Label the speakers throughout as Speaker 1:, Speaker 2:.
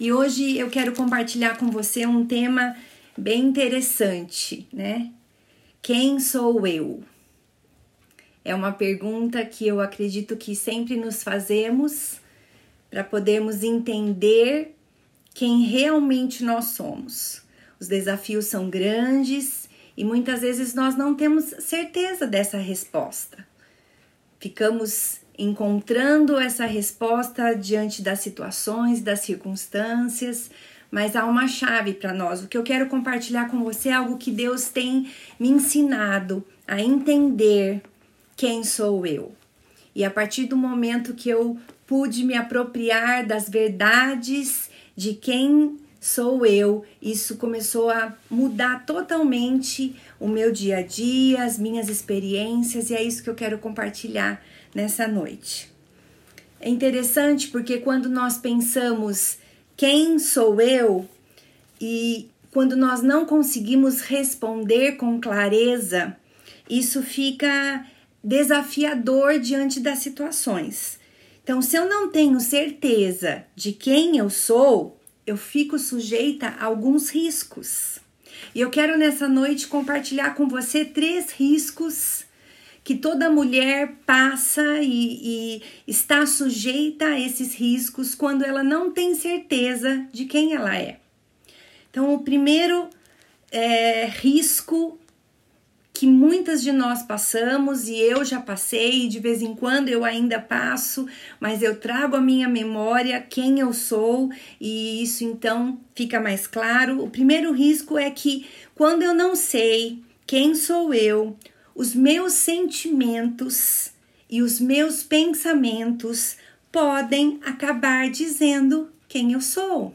Speaker 1: E hoje eu quero compartilhar com você um tema bem interessante, né? Quem sou eu? É uma pergunta que eu acredito que sempre nos fazemos para podermos entender quem realmente nós somos. Os desafios são grandes e muitas vezes nós não temos certeza dessa resposta. Ficamos encontrando essa resposta diante das situações, das circunstâncias, mas há uma chave para nós. O que eu quero compartilhar com você é algo que Deus tem me ensinado a entender quem sou eu. E a partir do momento que eu pude me apropriar das verdades de quem sou eu, isso começou a mudar totalmente o meu dia a dia, as minhas experiências, e é isso que eu quero compartilhar nessa noite. É interessante porque quando nós pensamos quem sou eu e quando nós não conseguimos responder com clareza, isso fica desafiador diante das situações. Então, se eu não tenho certeza de quem eu sou, eu fico sujeita a alguns riscos. E eu quero nessa noite compartilhar com você três riscos que toda mulher passa e, e, está sujeita a esses riscos quando ela não tem certeza de quem ela é. Então, o primeiro é, risco que muitas de nós passamos e eu já passei, de vez em quando eu ainda passo, mas eu trago à minha memória quem eu sou e isso então fica mais claro. O primeiro risco é que quando eu não sei quem sou eu, os meus sentimentos e os meus pensamentos podem acabar dizendo quem eu sou.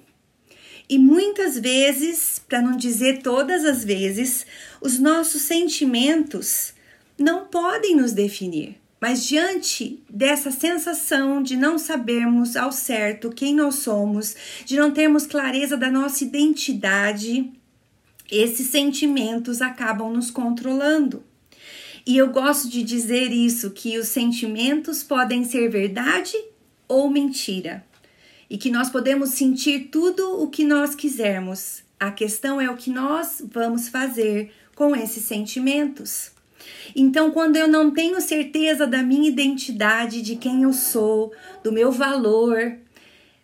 Speaker 1: E muitas vezes, para não dizer todas as vezes, os nossos sentimentos não podem nos definir. Mas diante dessa sensação de não sabermos ao certo quem nós somos, de não termos clareza da nossa identidade, esses sentimentos acabam nos controlando. E eu gosto de dizer isso que os sentimentos podem ser verdade ou mentira. E que nós podemos sentir tudo o que nós quisermos. A questão é o que nós vamos fazer com esses sentimentos. Então, quando eu não tenho certeza da minha identidade, de quem eu sou, do meu valor,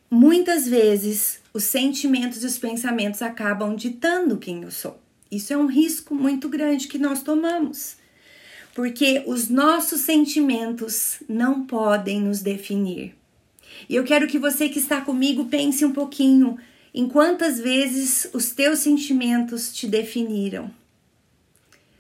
Speaker 1: muitas vezes os sentimentos e os pensamentos acabam ditando quem eu sou. Isso é um risco muito grande que nós tomamos porque os nossos sentimentos não podem nos definir. E eu quero que você que está comigo pense um pouquinho em quantas vezes os teus sentimentos te definiram.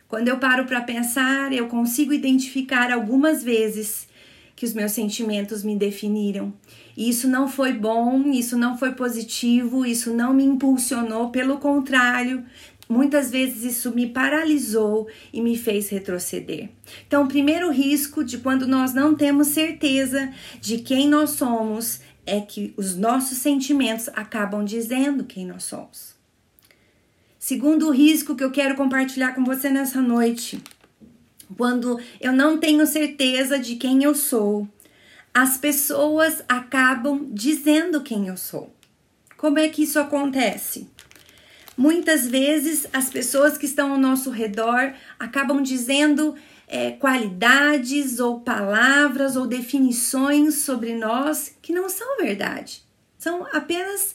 Speaker 1: Quando eu paro para pensar, eu consigo identificar algumas vezes que os meus sentimentos me definiram. E isso não foi bom, isso não foi positivo, isso não me impulsionou, pelo contrário, Muitas vezes isso me paralisou e me fez retroceder. Então, o primeiro risco de quando nós não temos certeza de quem nós somos é que os nossos sentimentos acabam dizendo quem nós somos. Segundo risco que eu quero compartilhar com você nessa noite, quando eu não tenho certeza de quem eu sou, as pessoas acabam dizendo quem eu sou. Como é que isso acontece? Muitas vezes as pessoas que estão ao nosso redor acabam dizendo é, qualidades ou palavras ou definições sobre nós que não são verdade. São apenas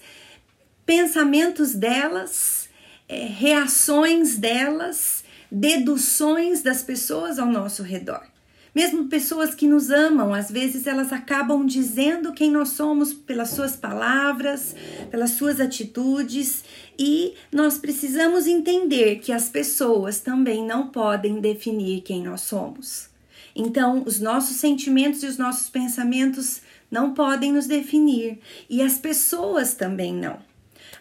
Speaker 1: pensamentos delas, é, reações delas, deduções das pessoas ao nosso redor. Mesmo pessoas que nos amam, às vezes elas acabam dizendo quem nós somos pelas suas palavras, pelas suas atitudes, e nós precisamos entender que as pessoas também não podem definir quem nós somos. Então, os nossos sentimentos e os nossos pensamentos não podem nos definir, e as pessoas também não.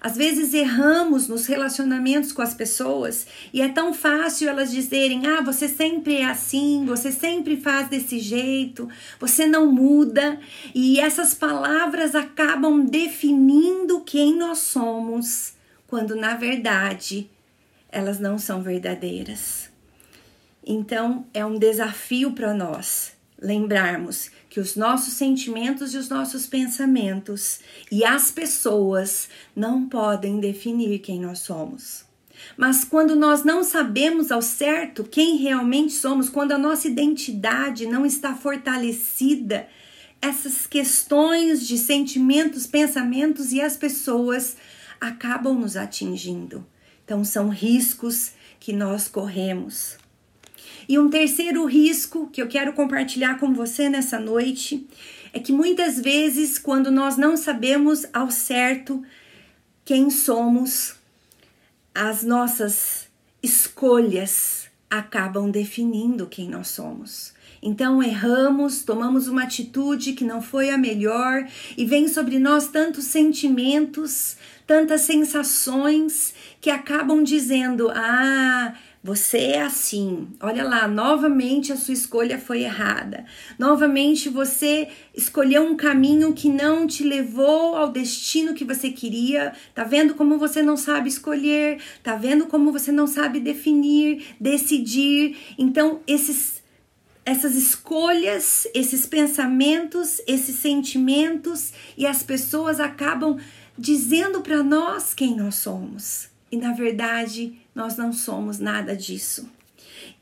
Speaker 1: Às vezes erramos nos relacionamentos com as pessoas e é tão fácil elas dizerem: ah, você sempre é assim, você sempre faz desse jeito, você não muda. E essas palavras acabam definindo quem nós somos, quando na verdade elas não são verdadeiras. Então é um desafio para nós lembrarmos que os nossos sentimentos e os nossos pensamentos e as pessoas não podem definir quem nós somos. Mas quando nós não sabemos ao certo quem realmente somos, quando a nossa identidade não está fortalecida, essas questões de sentimentos, pensamentos e as pessoas acabam nos atingindo. Então, são riscos que nós corremos. E um terceiro risco que eu quero compartilhar com você nessa noite é que muitas vezes, quando nós não sabemos ao certo quem somos, as nossas escolhas acabam definindo quem nós somos. Então erramos, tomamos uma atitude que não foi a melhor e vem sobre nós tantos sentimentos, tantas sensações que acabam dizendo: "Ah, você é assim. Olha lá, novamente a sua escolha foi errada. Novamente você escolheu um caminho que não te levou ao destino que você queria. Tá vendo como você não sabe escolher? Tá vendo como você não sabe definir, decidir? Então, esses essas escolhas, esses pensamentos, esses sentimentos e as pessoas acabam dizendo para nós quem nós somos. E na verdade, nós não somos nada disso.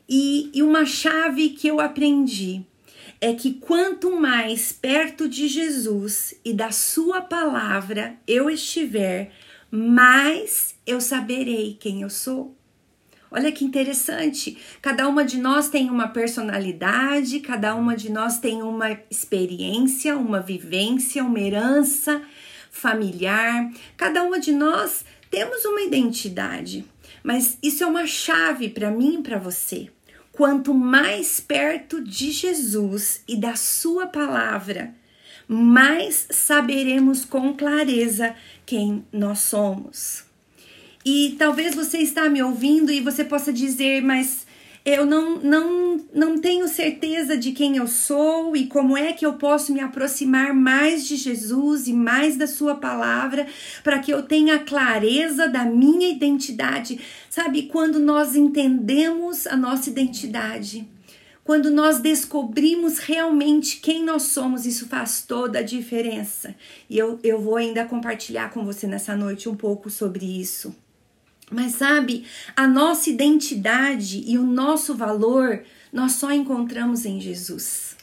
Speaker 1: E, e uma chave que eu aprendi é que quanto mais perto de Jesus e da Sua palavra eu estiver, mais eu saberei quem eu sou. Olha que interessante. Cada uma de nós tem uma personalidade, cada uma de nós tem uma experiência, uma vivência, uma herança familiar. Cada uma de nós temos uma identidade. Mas isso é uma chave para mim e para você. Quanto mais perto de Jesus e da Sua palavra, mais saberemos com clareza quem nós somos. E talvez você está me ouvindo e você possa dizer, mas eu não, não, não tenho certeza de quem eu sou e como é que eu posso me aproximar mais de Jesus e mais da Sua palavra para que eu tenha clareza da minha identidade. Sabe, quando nós entendemos a nossa identidade, quando nós descobrimos realmente quem nós somos, isso faz toda a diferença. E eu, eu vou ainda compartilhar com você nessa noite um pouco sobre isso. Mas sabe, a nossa identidade e o nosso valor nós só encontramos em Jesus.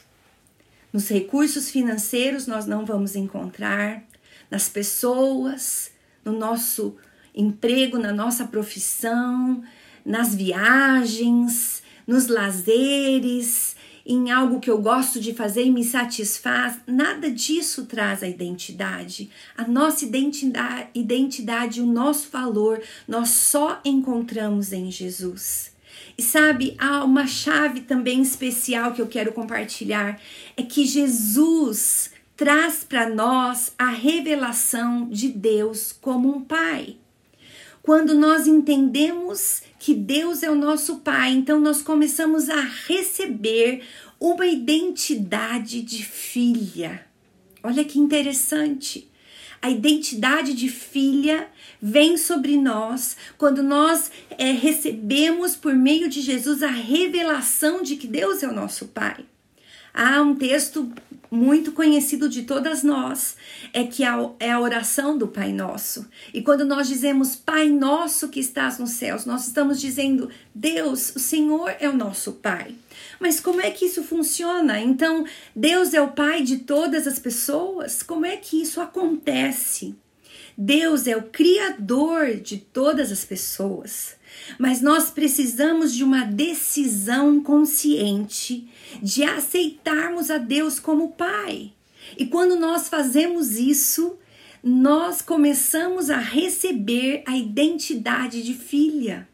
Speaker 1: Nos recursos financeiros nós não vamos encontrar, nas pessoas, no nosso emprego, na nossa profissão, nas viagens, nos lazeres, em algo que eu gosto de fazer e me satisfaz, nada disso traz a identidade. A nossa identidade, identidade, o nosso valor, nós só encontramos em Jesus. E sabe, há uma chave também especial que eu quero compartilhar: é que Jesus traz para nós a revelação de Deus como um Pai. Quando nós entendemos que Deus é o nosso Pai, então nós começamos a receber uma identidade de filha. Olha que interessante. A identidade de filha vem sobre nós quando nós é, recebemos por meio de Jesus a revelação de que Deus é o nosso Pai. Há um texto muito conhecido de todas nós, é que é a oração do Pai Nosso. E quando nós dizemos Pai Nosso que estás nos céus, nós estamos dizendo Deus, o Senhor é o nosso Pai. Mas como é que isso funciona? Então, Deus é o Pai de todas as pessoas? Como é que isso acontece? Deus é o Criador de todas as pessoas. Mas nós precisamos de uma decisão consciente de aceitarmos a Deus como Pai. E quando nós fazemos isso, nós começamos a receber a identidade de filha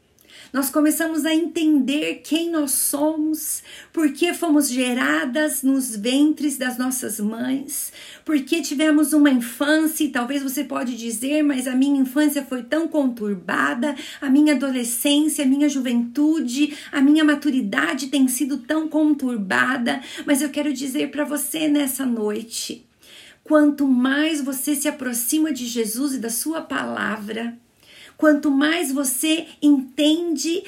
Speaker 1: nós começamos a entender quem nós somos, por que fomos geradas nos ventres das nossas mães, por que tivemos uma infância, e talvez você pode dizer, mas a minha infância foi tão conturbada, a minha adolescência, a minha juventude, a minha maturidade tem sido tão conturbada, mas eu quero dizer para você nessa noite, quanto mais você se aproxima de Jesus e da sua palavra, quanto mais você entende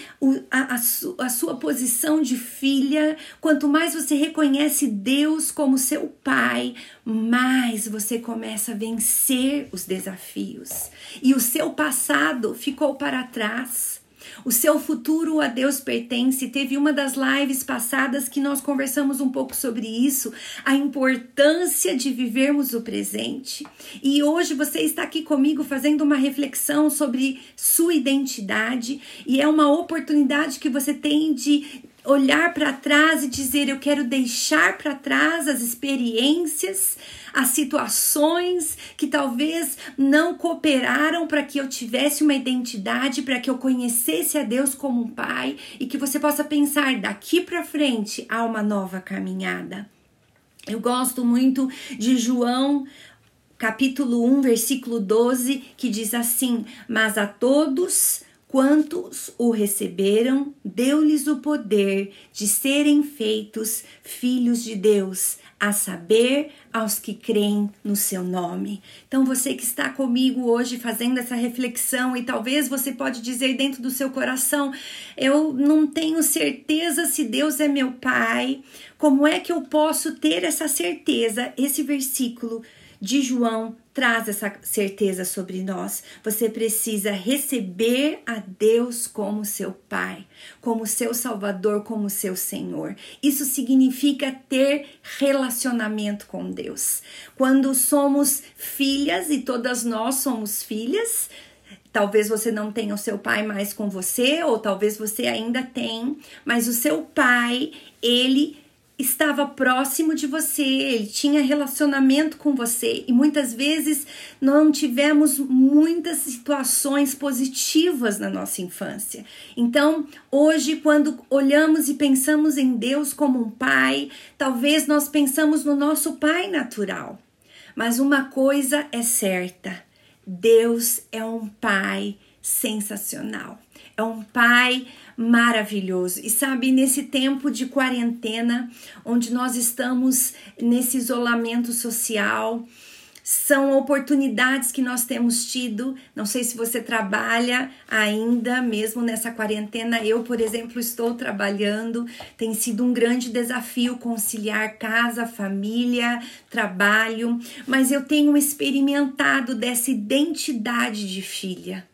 Speaker 1: a, a, su, a sua posição de filha, quanto mais você reconhece Deus como seu pai, mais você começa a vencer os desafios. E o seu passado ficou para trás. O seu futuro a Deus pertence. Teve uma das lives passadas que nós conversamos um pouco sobre isso, a importância de vivermos o presente. E hoje você está aqui comigo fazendo uma reflexão sobre sua identidade e é uma oportunidade que você tem de olhar para trás e dizer: Eu quero deixar para trás as experiências, as situações que talvez não cooperaram para que eu tivesse uma identidade, para que eu conhecesse a Deus como um pai e que você possa pensar daqui para frente há uma nova caminhada. Eu gosto muito de João capítulo 1, versículo 12, que diz assim: Mas a todos Quantos o receberam, deu-lhes o poder de serem feitos filhos de Deus, a saber, aos que creem no seu nome. Então, você que está comigo hoje fazendo essa reflexão e talvez você pode dizer dentro do seu coração: eu não tenho certeza se Deus é meu pai. Como é que eu posso ter essa certeza? Esse versículo de João traz essa certeza sobre nós. Você precisa receber a Deus como seu Pai, como seu Salvador, como seu Senhor. Isso significa ter relacionamento com Deus. Quando somos filhas, e todas nós somos filhas, Talvez você não tenha o seu pai mais com você, ou talvez você ainda tem, mas o seu pai, ele estava próximo de você, ele tinha relacionamento com você e muitas vezes não tivemos muitas situações positivas na nossa infância. Então, hoje, quando olhamos e pensamos em Deus como um pai, talvez nós pensamos no nosso pai natural. Mas uma coisa é certa: Deus é um pai sensacional. É um pai maravilhoso. E sabe, nesse tempo de quarentena, onde nós estamos nesse isolamento social, são oportunidades que nós temos tido. Não sei se você trabalha ainda, mesmo nessa quarentena. Eu, por exemplo, estou trabalhando. Tem sido um grande desafio conciliar casa, família, trabalho, mas eu tenho experimentado dessa identidade de filha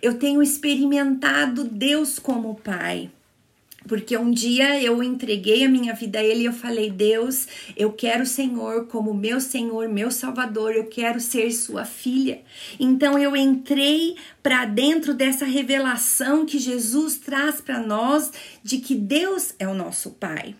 Speaker 1: eu tenho experimentado Deus como Pai. Porque um dia eu entreguei a minha vida a Ele e eu falei: Deus, eu quero o Senhor como meu Senhor, meu Salvador, eu quero ser Sua filha. Então eu entrei para dentro dessa revelação que Jesus traz para nós de que Deus é o nosso Pai.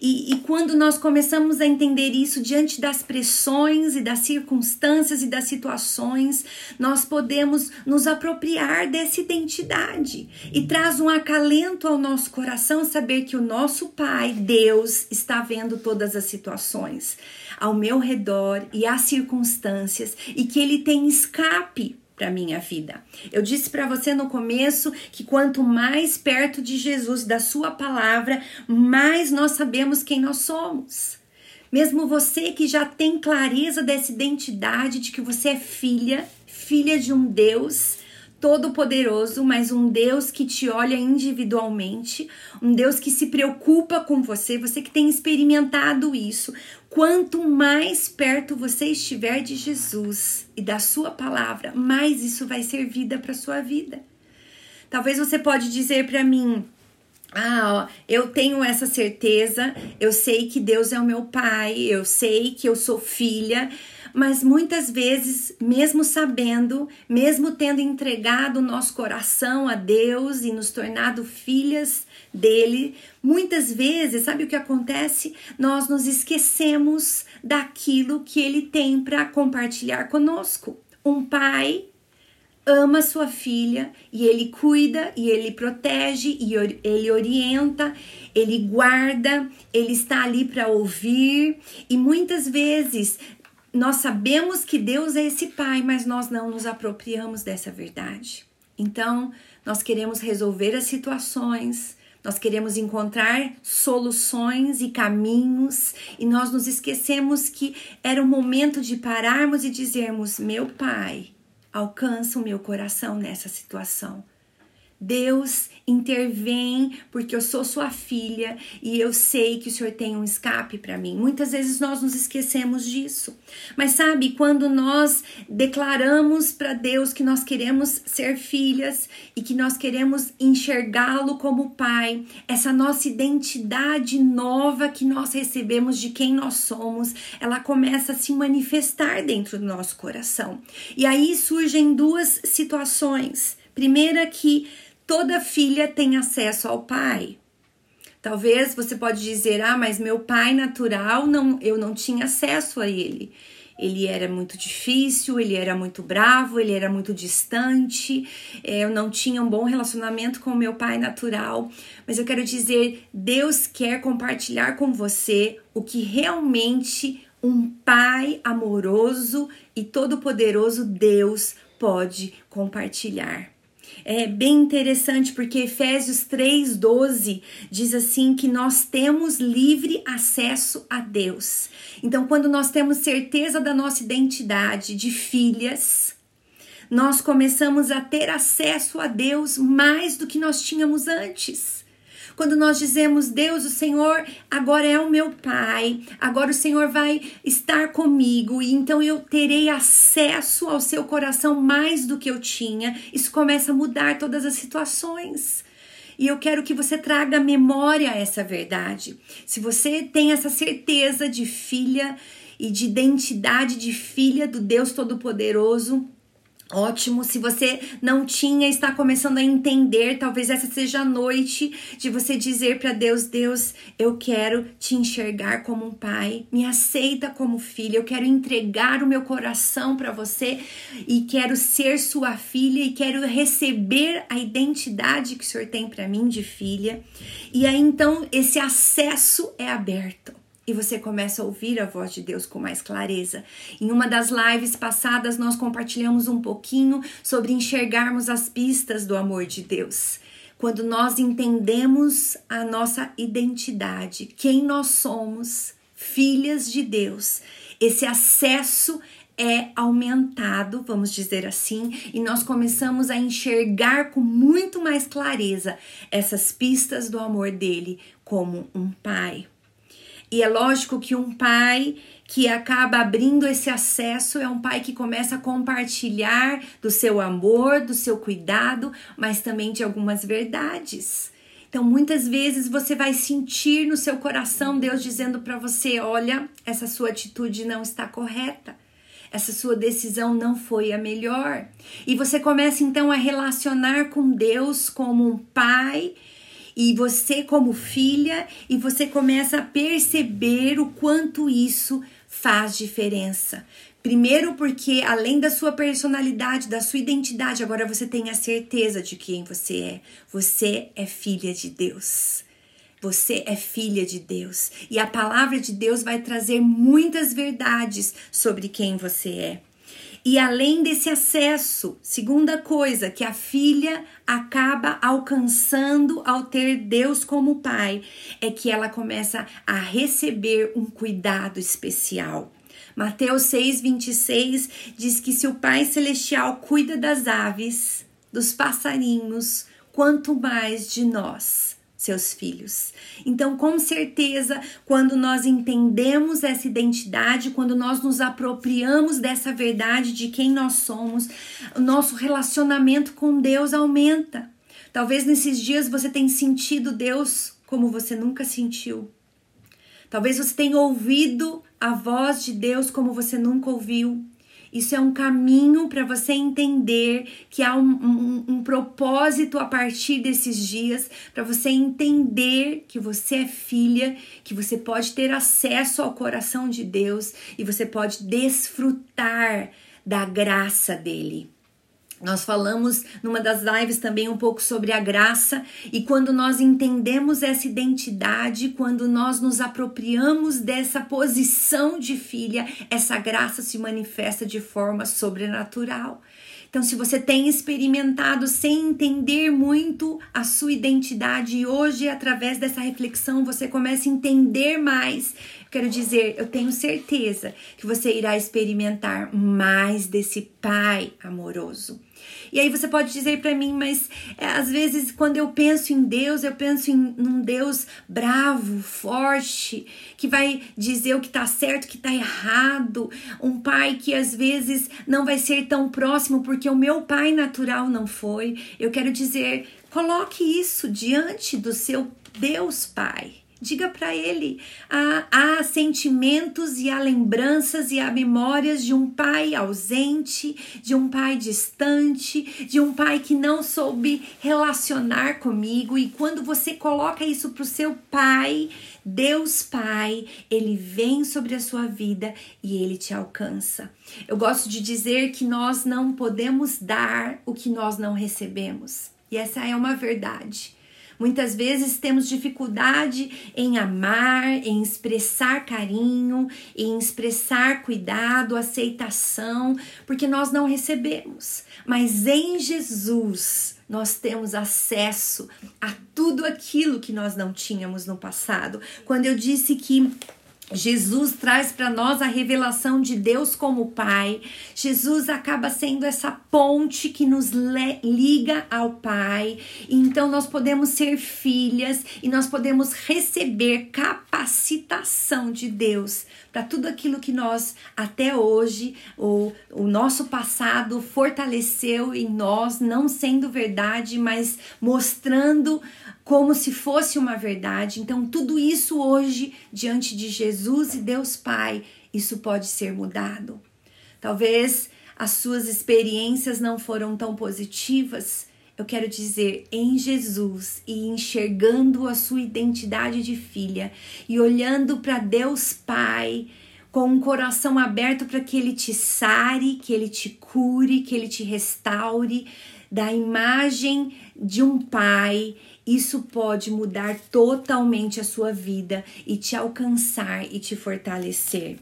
Speaker 1: E, e, quando nós começamos a entender isso diante das pressões e das circunstâncias e das situações, nós podemos nos apropriar dessa identidade. E traz um acalento ao nosso coração saber que o nosso Pai, Deus, está vendo todas as situações ao meu redor e as circunstâncias e que Ele tem escape para minha vida. Eu disse para você no começo que quanto mais perto de Jesus, da sua palavra, mais nós sabemos quem nós somos. Mesmo você que já tem clareza dessa identidade de que você é filha, filha de um Deus todo-poderoso, mas um Deus que te olha individualmente, um Deus que se preocupa com você, você que tem experimentado isso. Quanto mais perto você estiver de Jesus e da sua palavra, mais isso vai ser vida para sua vida. Talvez você pode dizer para mim, ah, ó, eu tenho essa certeza, eu sei que Deus é o meu pai, eu sei que eu sou filha, mas muitas vezes, mesmo sabendo, mesmo tendo entregado o nosso coração a Deus e nos tornado filhas dele, muitas vezes, sabe o que acontece? Nós nos esquecemos daquilo que ele tem para compartilhar conosco. Um pai ama sua filha e ele cuida e ele protege e ele orienta, ele guarda, ele está ali para ouvir e muitas vezes nós sabemos que Deus é esse pai, mas nós não nos apropriamos dessa verdade. Então, nós queremos resolver as situações, nós queremos encontrar soluções e caminhos e nós nos esquecemos que era o momento de pararmos e dizermos: Meu Pai alcança o meu coração nessa situação. Deus intervém porque eu sou sua filha e eu sei que o Senhor tem um escape para mim. Muitas vezes nós nos esquecemos disso. Mas sabe, quando nós declaramos para Deus que nós queremos ser filhas e que nós queremos enxergá-lo como pai, essa nossa identidade nova que nós recebemos de quem nós somos, ela começa a se manifestar dentro do nosso coração. E aí surgem duas situações. Primeira que toda filha tem acesso ao pai. Talvez você pode dizer: "Ah, mas meu pai natural não, eu não tinha acesso a ele. Ele era muito difícil, ele era muito bravo, ele era muito distante. É, eu não tinha um bom relacionamento com meu pai natural. Mas eu quero dizer, Deus quer compartilhar com você o que realmente um pai amoroso e todo-poderoso Deus pode compartilhar é bem interessante porque Efésios 3:12 diz assim que nós temos livre acesso a Deus. Então, quando nós temos certeza da nossa identidade de filhas, nós começamos a ter acesso a Deus mais do que nós tínhamos antes. Quando nós dizemos, Deus, o Senhor agora é o meu Pai, agora o Senhor vai estar comigo e então eu terei acesso ao seu coração mais do que eu tinha, isso começa a mudar todas as situações. E eu quero que você traga memória a essa verdade. Se você tem essa certeza de filha e de identidade de filha do Deus Todo-Poderoso, Ótimo, se você não tinha, está começando a entender, talvez essa seja a noite de você dizer para Deus: Deus, eu quero te enxergar como um pai, me aceita como filha, eu quero entregar o meu coração para você e quero ser sua filha e quero receber a identidade que o Senhor tem para mim de filha. E aí então esse acesso é aberto e você começa a ouvir a voz de Deus com mais clareza. Em uma das lives passadas, nós compartilhamos um pouquinho sobre enxergarmos as pistas do amor de Deus. Quando nós entendemos a nossa identidade, quem nós somos, filhas de Deus, esse acesso é aumentado, vamos dizer assim, e nós começamos a enxergar com muito mais clareza essas pistas do amor dele como um pai. E é lógico que um pai que acaba abrindo esse acesso é um pai que começa a compartilhar do seu amor, do seu cuidado, mas também de algumas verdades. Então, muitas vezes você vai sentir no seu coração Deus dizendo para você: olha, essa sua atitude não está correta. Essa sua decisão não foi a melhor. E você começa então a relacionar com Deus como um pai e você como filha e você começa a perceber o quanto isso faz diferença. Primeiro, porque além da sua personalidade, da sua identidade, agora você tem a certeza de quem você é. Você é filha de Deus. Você é filha de Deus. E a palavra de Deus vai trazer muitas verdades sobre quem você é. E além desse acesso, segunda coisa que a filha acaba alcançando ao ter Deus como pai, é que ela começa a receber um cuidado especial. Mateus 6:26 diz que se o Pai celestial cuida das aves, dos passarinhos, quanto mais de nós seus filhos. Então, com certeza, quando nós entendemos essa identidade, quando nós nos apropriamos dessa verdade de quem nós somos, o nosso relacionamento com Deus aumenta. Talvez nesses dias você tenha sentido Deus como você nunca sentiu. Talvez você tenha ouvido a voz de Deus como você nunca ouviu. Isso é um caminho para você entender que há um, um, um, propósito a partir desses dias, para você entender que você é filha, que você pode ter acesso ao coração de Deus e você pode desfrutar da graça dele. Nós falamos numa das lives também um pouco sobre a graça e quando nós entendemos essa identidade, quando nós nos apropriamos dessa posição de filha, essa graça se manifesta de forma sobrenatural. Então, se você tem experimentado sem entender muito a sua identidade e hoje, através dessa reflexão, você começa a entender mais, quero dizer, eu tenho certeza que você irá experimentar mais desse Pai amoroso. E aí você pode dizer para mim, mas é, às vezes quando eu penso em Deus, eu penso em um Deus bravo, forte, que vai dizer o que tá certo, o que tá errado, um pai que às vezes não vai ser tão próximo porque o meu pai natural não foi. Eu quero dizer, coloque isso diante do seu Deus Pai. Diga para ele: há, há, sentimentos e há lembranças e há memórias de um pai ausente, de um pai distante, de um pai que não soube relacionar comigo. E quando você coloca isso para o seu pai, Deus Pai, ele vem sobre a sua vida e ele te alcança. Eu gosto de dizer que nós não podemos dar o que nós não recebemos. E essa é uma verdade. Muitas vezes temos dificuldade em amar, em expressar carinho, em expressar cuidado, aceitação, porque nós não recebemos. Mas em Jesus, nós temos acesso a tudo aquilo que nós não tínhamos no passado. Quando eu disse que Jesus traz para nós a revelação de Deus como Pai. Jesus acaba sendo essa ponte que nos liga ao Pai. Então nós podemos ser filhas e nós podemos receber capacitação de Deus para tudo aquilo que nós até hoje, o, o nosso passado fortaleceu em nós, não sendo verdade, mas mostrando como se fosse uma verdade. Então, tudo isso hoje, diante de Jesus e Deus Pai, isso pode ser mudado. Talvez as suas experiências não foram tão positivas. Eu quero dizer, em Jesus e enxergando a sua identidade de filha e olhando para Deus Pai com um coração aberto para que Ele te sare, que Ele te cure, que Ele te restaure da imagem de um Pai isso pode mudar totalmente a sua vida e te alcançar e te fortalecer.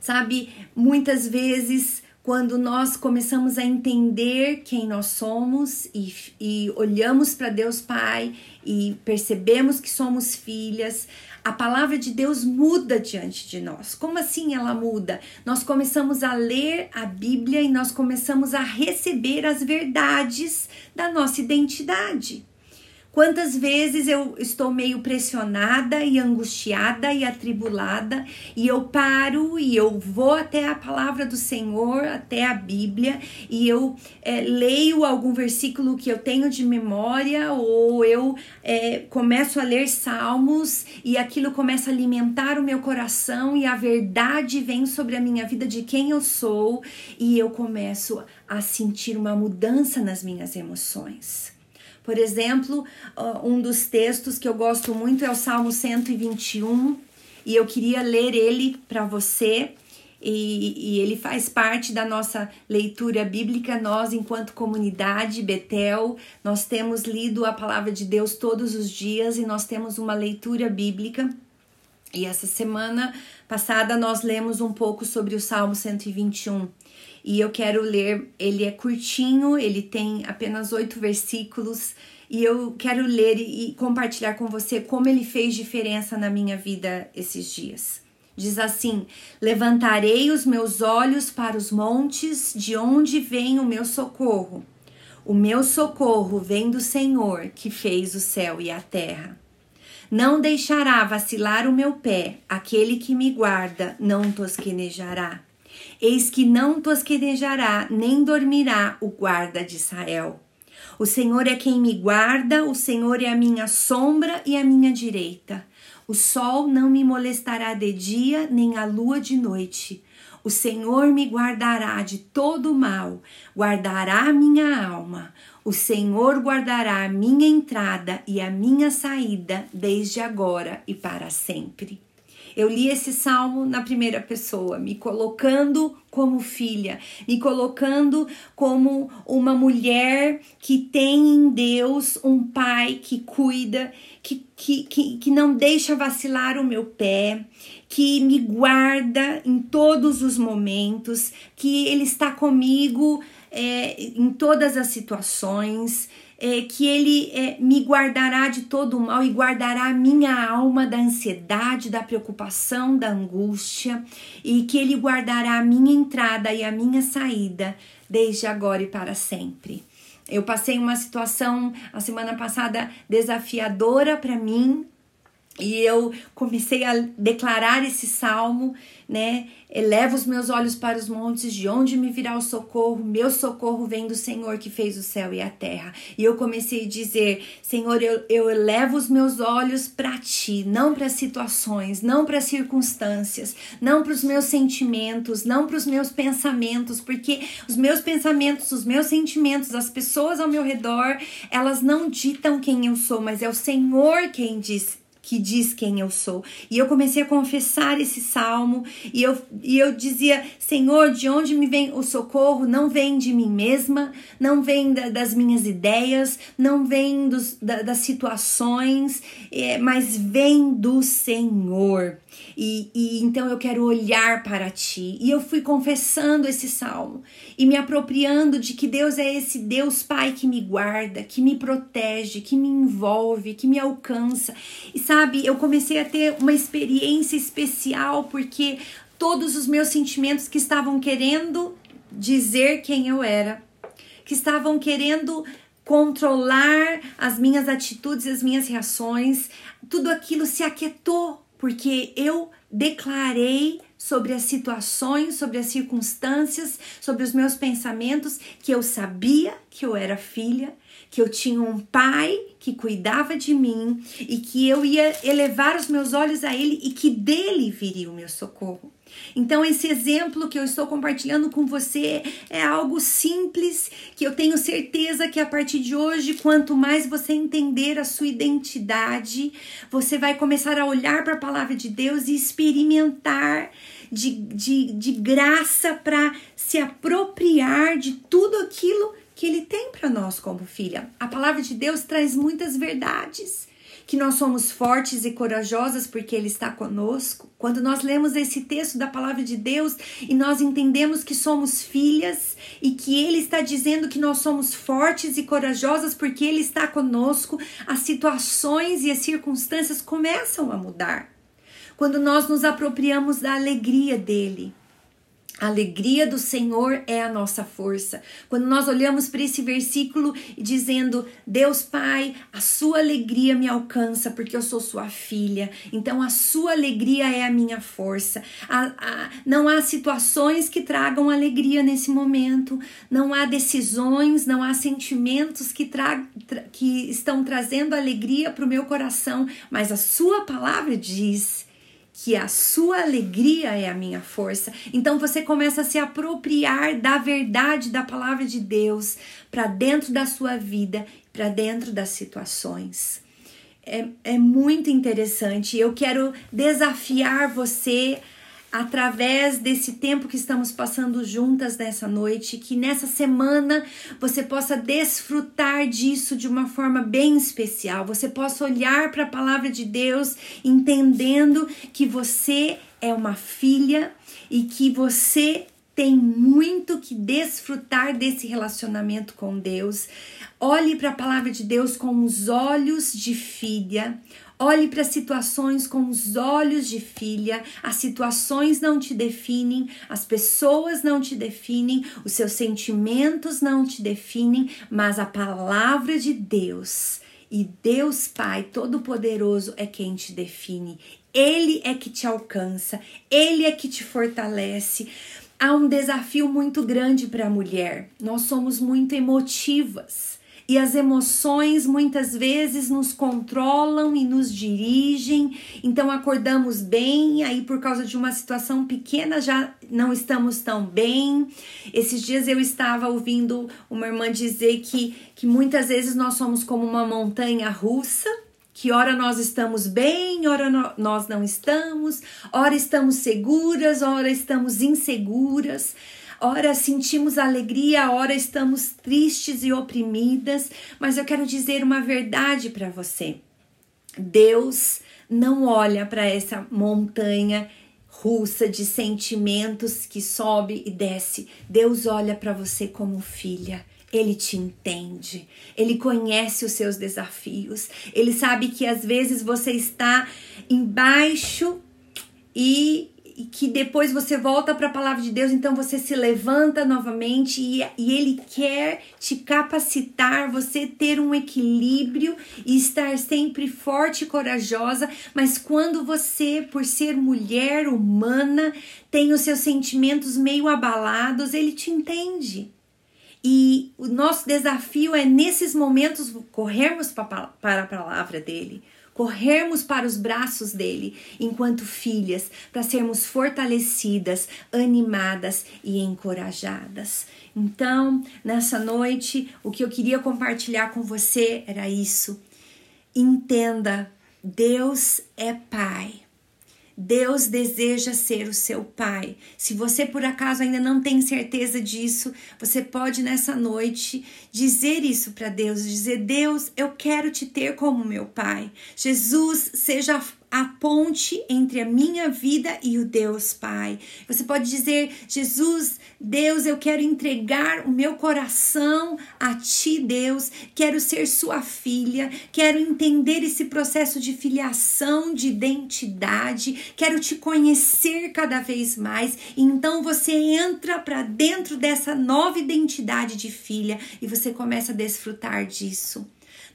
Speaker 1: Sabe, muitas vezes quando nós começamos a entender quem nós somos e, e olhamos para Deus Pai e percebemos que somos filhas, a palavra de Deus muda diante de nós. Como assim ela muda? Nós começamos a ler a Bíblia e nós começamos a receber as verdades da nossa identidade. Quantas vezes eu estou meio pressionada e angustiada e atribulada e eu paro e eu vou até a palavra do Senhor, até a Bíblia e eu é, leio algum versículo que eu tenho de memória ou eu é, começo a ler salmos e aquilo começa a alimentar o meu coração e a verdade vem sobre a minha vida de quem eu sou e eu começo a sentir uma mudança nas minhas emoções. Por exemplo, um dos textos que eu gosto muito é o Salmo 121 e eu queria ler ele para você. E, e, ele faz parte da nossa leitura bíblica. Nós, enquanto comunidade Betel, nós temos lido a palavra de Deus todos os dias e nós temos uma leitura bíblica. E essa semana passada nós lemos um pouco sobre o Salmo 121 e eu quero ler. Ele é curtinho, ele tem apenas oito versículos e eu quero ler e compartilhar com você como ele fez diferença na minha vida esses dias. Diz assim: Levantarei os meus olhos para os montes, de onde vem o meu socorro. O meu socorro vem do Senhor, que fez o céu e a terra. Não deixará vacilar o meu pé, aquele que me guarda não tosquenejará. Eis que não tosquenejará, nem dormirá o guarda de Israel. O Senhor é quem me guarda, o Senhor é a minha sombra e a minha direita. O sol não me molestará de dia, nem a lua de noite. O Senhor me guardará de todo mal, guardará minha alma. O Senhor guardará a minha entrada e a minha saída, desde agora e para sempre. Eu li esse salmo na primeira pessoa, me colocando como filha, me colocando como uma mulher que tem em Deus um pai que cuida, que, que, que, que não deixa vacilar o meu pé, que me guarda em todos os momentos, que Ele está comigo é, em todas as situações é, que Ele é, me guardará de todo o mal e guardará a minha alma da ansiedade, da preocupação, da angústia, e que Ele guardará a minha entrada e a minha saída, desde agora e para sempre. Eu passei uma situação a semana passada desafiadora para mim, e eu comecei a declarar esse salmo, né? Eleva os meus olhos para os montes, de onde me virá o socorro? Meu socorro vem do Senhor que fez o céu e a terra. E eu comecei a dizer: Senhor, eu, eu elevo os meus olhos para ti, não para situações, não para circunstâncias, não para os meus sentimentos, não para os meus pensamentos, porque os meus pensamentos, os meus sentimentos, as pessoas ao meu redor, elas não ditam quem eu sou, mas é o Senhor quem diz que diz quem eu sou. E eu comecei a confessar esse salmo e eu, e eu dizia: Senhor, de onde me vem o socorro? Não vem de mim mesma, não vem da, das minhas ideias, não vem dos, da, das situações, é, mas vem do Senhor. E, e então eu quero olhar para ti. E eu fui confessando esse salmo e me apropriando de que Deus é esse Deus Pai que me guarda, que me protege, que me envolve, que me alcança. E sabe, eu comecei a ter uma experiência especial porque todos os meus sentimentos que estavam querendo dizer quem eu era, que estavam querendo controlar as minhas atitudes, as minhas reações, tudo aquilo se aquietou porque eu declarei sobre as situações, sobre as circunstâncias, sobre os meus pensamentos, que eu sabia que eu era filha, que eu tinha um pai que cuidava de mim e que eu ia elevar os meus olhos a ele e que dele viria o meu socorro. Então, esse exemplo que eu estou compartilhando com você é algo simples que eu tenho certeza que a partir de hoje, quanto mais você entender a sua identidade, você vai começar a olhar para a palavra de Deus e experimentar de, de, de graça para se apropriar de tudo aquilo que Ele tem para nós como filha. A palavra de Deus traz muitas verdades que nós somos fortes e corajosas porque Ele está conosco. Quando nós lemos esse texto da palavra de Deus e nós entendemos que somos filhas e que Ele está dizendo que nós somos fortes e corajosas porque Ele está conosco, as situações e as circunstâncias começam a mudar. Quando nós nos apropriamos da alegria dele. A alegria do Senhor é a nossa força. Quando nós olhamos para esse versículo dizendo: Deus Pai, a sua alegria me alcança porque eu sou sua filha. Então a sua alegria é a minha força. A, a, não há situações que tragam alegria nesse momento. Não há decisões, não há sentimentos que, tra, tra, que estão trazendo alegria para o meu coração. Mas a sua palavra diz que a sua alegria é a minha força. Então você começa a se apropriar da verdade da palavra de Deus para dentro da sua vida, para dentro das situações. É, é muito interessante. Eu quero desafiar você através desse tempo que estamos passando juntas nessa noite, que nessa semana você possa desfrutar disso de uma forma bem especial. Você possa olhar para a palavra de Deus entendendo que você é uma filha e que você tem muito que desfrutar desse relacionamento com Deus. Olhe para a palavra de Deus com os olhos de filha. Olhe para as situações com os olhos de filha. As situações não te definem, as pessoas não te definem, os seus sentimentos não te definem, mas a palavra de Deus e Deus Pai Todo-Poderoso é quem te define. Ele é que te alcança, ele é que te fortalece. Há um desafio muito grande para a mulher. Nós somos muito emotivas e as emoções muitas vezes nos controlam e nos dirigem. Então acordamos bem, aí por causa de uma situação pequena já não estamos tão bem. Esses dias eu estava ouvindo uma irmã dizer que, que muitas vezes nós somos como uma montanha russa que ora nós estamos bem, ora no, nós não estamos, ora estamos seguras, ora estamos inseguras. Ora sentimos alegria, ora estamos tristes e oprimidas, mas eu quero dizer uma verdade para você. Deus não olha para essa montanha russa de sentimentos que sobe e desce. Deus olha para você como filha. ele te entende, ele conhece os seus desafios, ele sabe que às vezes você está embaixo e e que depois você volta para a palavra de Deus, então você se levanta novamente e, e Ele quer te capacitar, você ter um equilíbrio e estar sempre forte e corajosa. Mas quando você, por ser mulher humana, tem os seus sentimentos meio abalados, Ele te entende. E o nosso desafio é, nesses momentos, corrermos para a palavra dele corrermos para os braços dele enquanto filhas, para sermos fortalecidas, animadas e encorajadas. Então, nessa noite, o que eu queria compartilhar com você era isso. Entenda, Deus é Pai. Deus deseja ser o seu pai. Se você por acaso ainda não tem certeza disso, você pode nessa noite dizer isso para Deus, dizer: "Deus, eu quero te ter como meu pai. Jesus, seja a ponte entre a minha vida e o Deus Pai. Você pode dizer: Jesus, Deus, eu quero entregar o meu coração a Ti, Deus. Quero ser Sua filha. Quero entender esse processo de filiação, de identidade. Quero te conhecer cada vez mais. Então você entra para dentro dessa nova identidade de filha e você começa a desfrutar disso.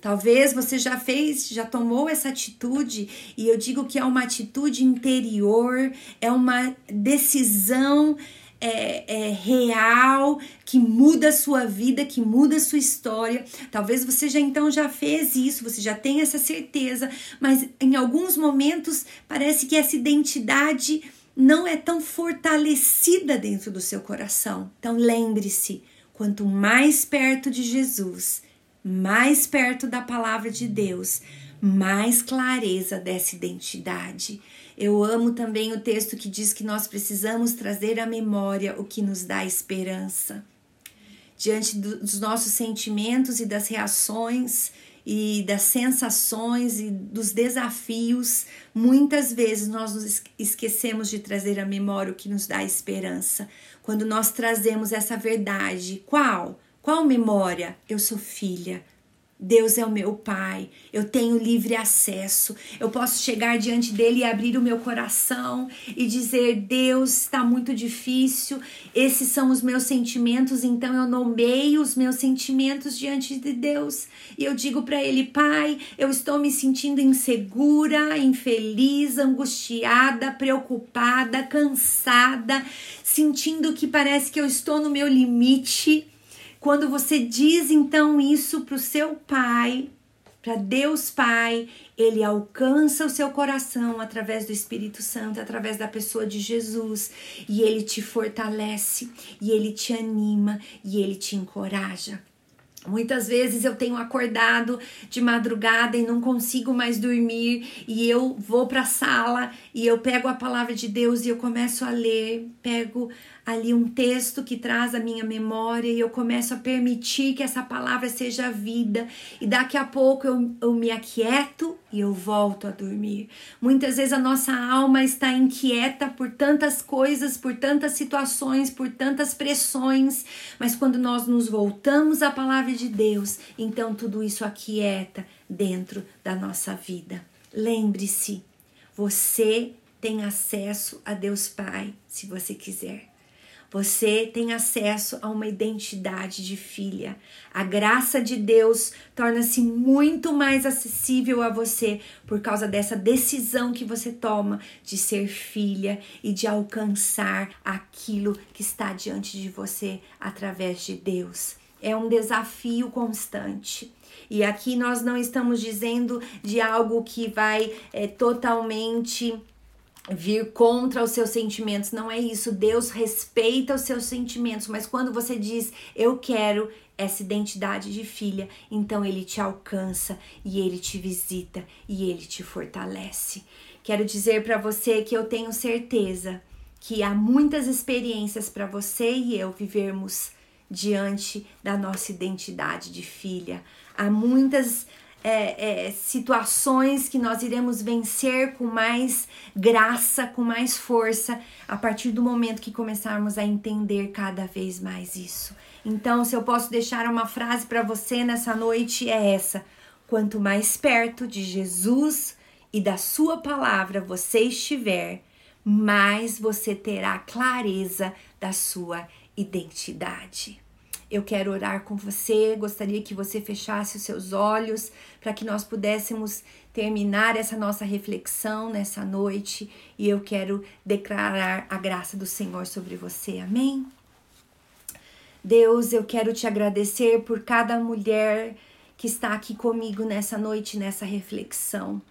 Speaker 1: Talvez você já fez, já tomou essa atitude, e eu digo que é uma atitude interior, é uma decisão é, é, real, que muda a sua vida, que muda a sua história. Talvez você já então já fez isso, você já tem essa certeza, mas em alguns momentos parece que essa identidade não é tão fortalecida dentro do seu coração. Então lembre-se, quanto mais perto de Jesus, mais perto da palavra de Deus, mais clareza dessa identidade. Eu amo também o texto que diz que nós precisamos trazer à memória o que nos dá esperança. Diante dos nossos sentimentos e das reações e das sensações e dos desafios, muitas vezes nós nos esquecemos de trazer à memória o que nos dá esperança. Quando nós trazemos essa verdade, qual? Qual memória? Eu sou filha. Deus é o meu Pai, eu tenho livre acesso, eu posso chegar diante dele e abrir o meu coração e dizer: Deus, está muito difícil, esses são os meus sentimentos, então eu nomeio os meus sentimentos diante de Deus e eu digo para ele: Pai, eu estou me sentindo insegura, infeliz, angustiada, preocupada, cansada, sentindo que parece que eu estou no meu limite. Quando você diz então isso para o seu pai, para Deus Pai, ele alcança o seu coração através do Espírito Santo, através da pessoa de Jesus, e ele te fortalece, e ele te anima, e ele te encoraja. Muitas vezes eu tenho acordado de madrugada e não consigo mais dormir e eu vou para a sala e eu pego a palavra de Deus e eu começo a ler, pego ali um texto que traz a minha memória e eu começo a permitir que essa palavra seja vida e daqui a pouco eu, eu me aquieto e eu volto a dormir. Muitas vezes a nossa alma está inquieta por tantas coisas, por tantas situações, por tantas pressões, mas quando nós nos voltamos à palavra de Deus, então tudo isso aquieta dentro da nossa vida. Lembre-se, você tem acesso a Deus Pai, se você quiser. Você tem acesso a uma identidade de filha. A graça de Deus torna-se muito mais acessível a você por causa dessa decisão que você toma de ser filha e de alcançar aquilo que está diante de você através de Deus. É um desafio constante. E aqui nós não estamos dizendo de algo que vai é, totalmente vir contra os seus sentimentos. Não é isso. Deus respeita os seus sentimentos, mas quando você diz eu quero essa identidade de filha, então ele te alcança e ele te visita e ele te fortalece. Quero dizer para você que eu tenho certeza que há muitas experiências para você e eu vivermos diante da nossa identidade de filha. Há muitas é, é, situações que nós iremos vencer com mais graça, com mais força, a partir do momento que começarmos a entender cada vez mais isso. Então, se eu posso deixar uma frase para você nessa noite, é essa: quanto mais perto de Jesus e da Sua palavra você estiver, mais você terá clareza da sua identidade. Eu quero orar com você, gostaria que você fechasse os seus olhos para que nós pudéssemos terminar essa nossa reflexão nessa noite e eu quero declarar a graça do Senhor sobre você. Amém? Deus, eu quero te agradecer por cada mulher que está aqui comigo nessa noite, nessa reflexão.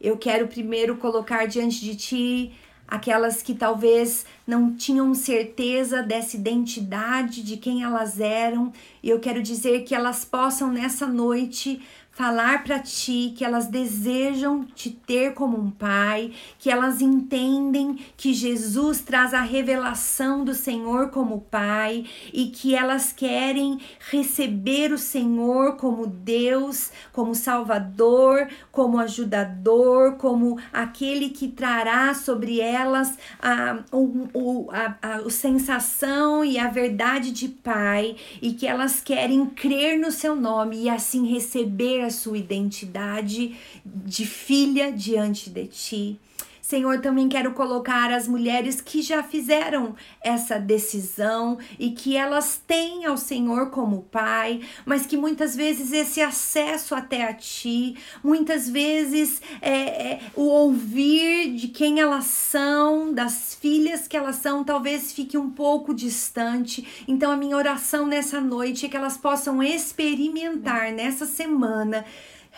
Speaker 1: Eu quero primeiro colocar diante de ti aquelas que talvez não tinham certeza dessa identidade de quem elas eram. E eu quero dizer que elas possam nessa noite falar para ti que elas desejam te ter como um pai, que elas entendem que Jesus traz a revelação do Senhor como pai e que elas querem receber o Senhor como Deus, como Salvador, como ajudador, como aquele que trará sobre elas a, o, a, a, a sensação e a verdade de pai e que elas querem crer no seu nome e assim receber a sua identidade de filha diante de ti. Senhor, também quero colocar as mulheres que já fizeram essa decisão e que elas têm ao Senhor como Pai, mas que muitas vezes esse acesso até a Ti, muitas vezes é, é, o ouvir de quem elas são, das filhas que elas são, talvez fique um pouco distante. Então, a minha oração nessa noite é que elas possam experimentar nessa semana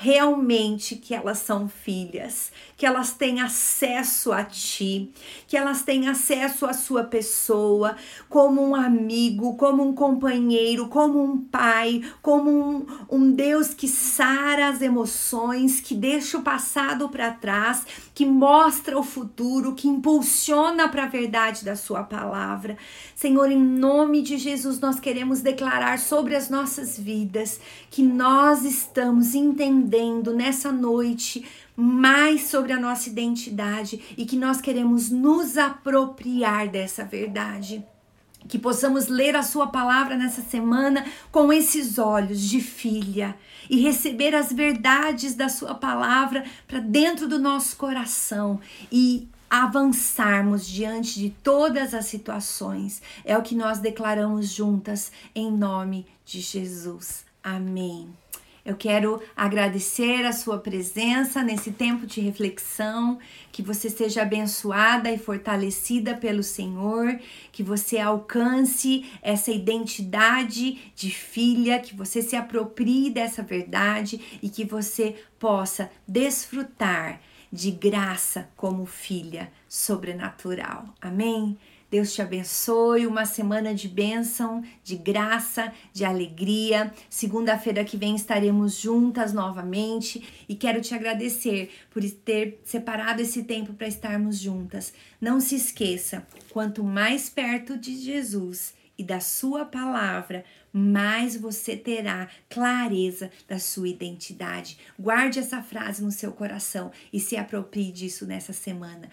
Speaker 1: realmente que elas são filhas, que elas têm acesso a ti, que elas têm acesso à sua pessoa, como um amigo, como um companheiro, como um pai, como um, um Deus que sara as emoções, que deixa o passado para trás, que mostra o futuro, que impulsiona para a verdade da sua palavra. Senhor, em nome de Jesus, nós queremos declarar sobre as nossas vidas que nós estamos entendendo nessa noite mais sobre a nossa identidade e que nós queremos nos apropriar dessa verdade. Que possamos ler a Sua palavra nessa semana com esses olhos de filha e receber as verdades da Sua palavra para dentro do nosso coração e avançarmos diante de todas as situações. É o que nós declaramos juntas em nome de Jesus. Amém. Eu quero agradecer a sua presença nesse tempo de reflexão, que você seja abençoada e fortalecida pelo Senhor, que você alcance essa identidade de filha, que você se aproprie dessa verdade e que você possa desfrutar de graça como filha sobrenatural. Amém? Deus te abençoe, uma semana de bênção, de graça, de alegria. Segunda-feira que vem estaremos juntas novamente e quero te agradecer por ter separado esse tempo para estarmos juntas. Não se esqueça, quanto mais perto de Jesus e da sua palavra, mais você terá clareza da sua identidade. Guarde essa frase no seu coração e se aproprie disso nessa semana.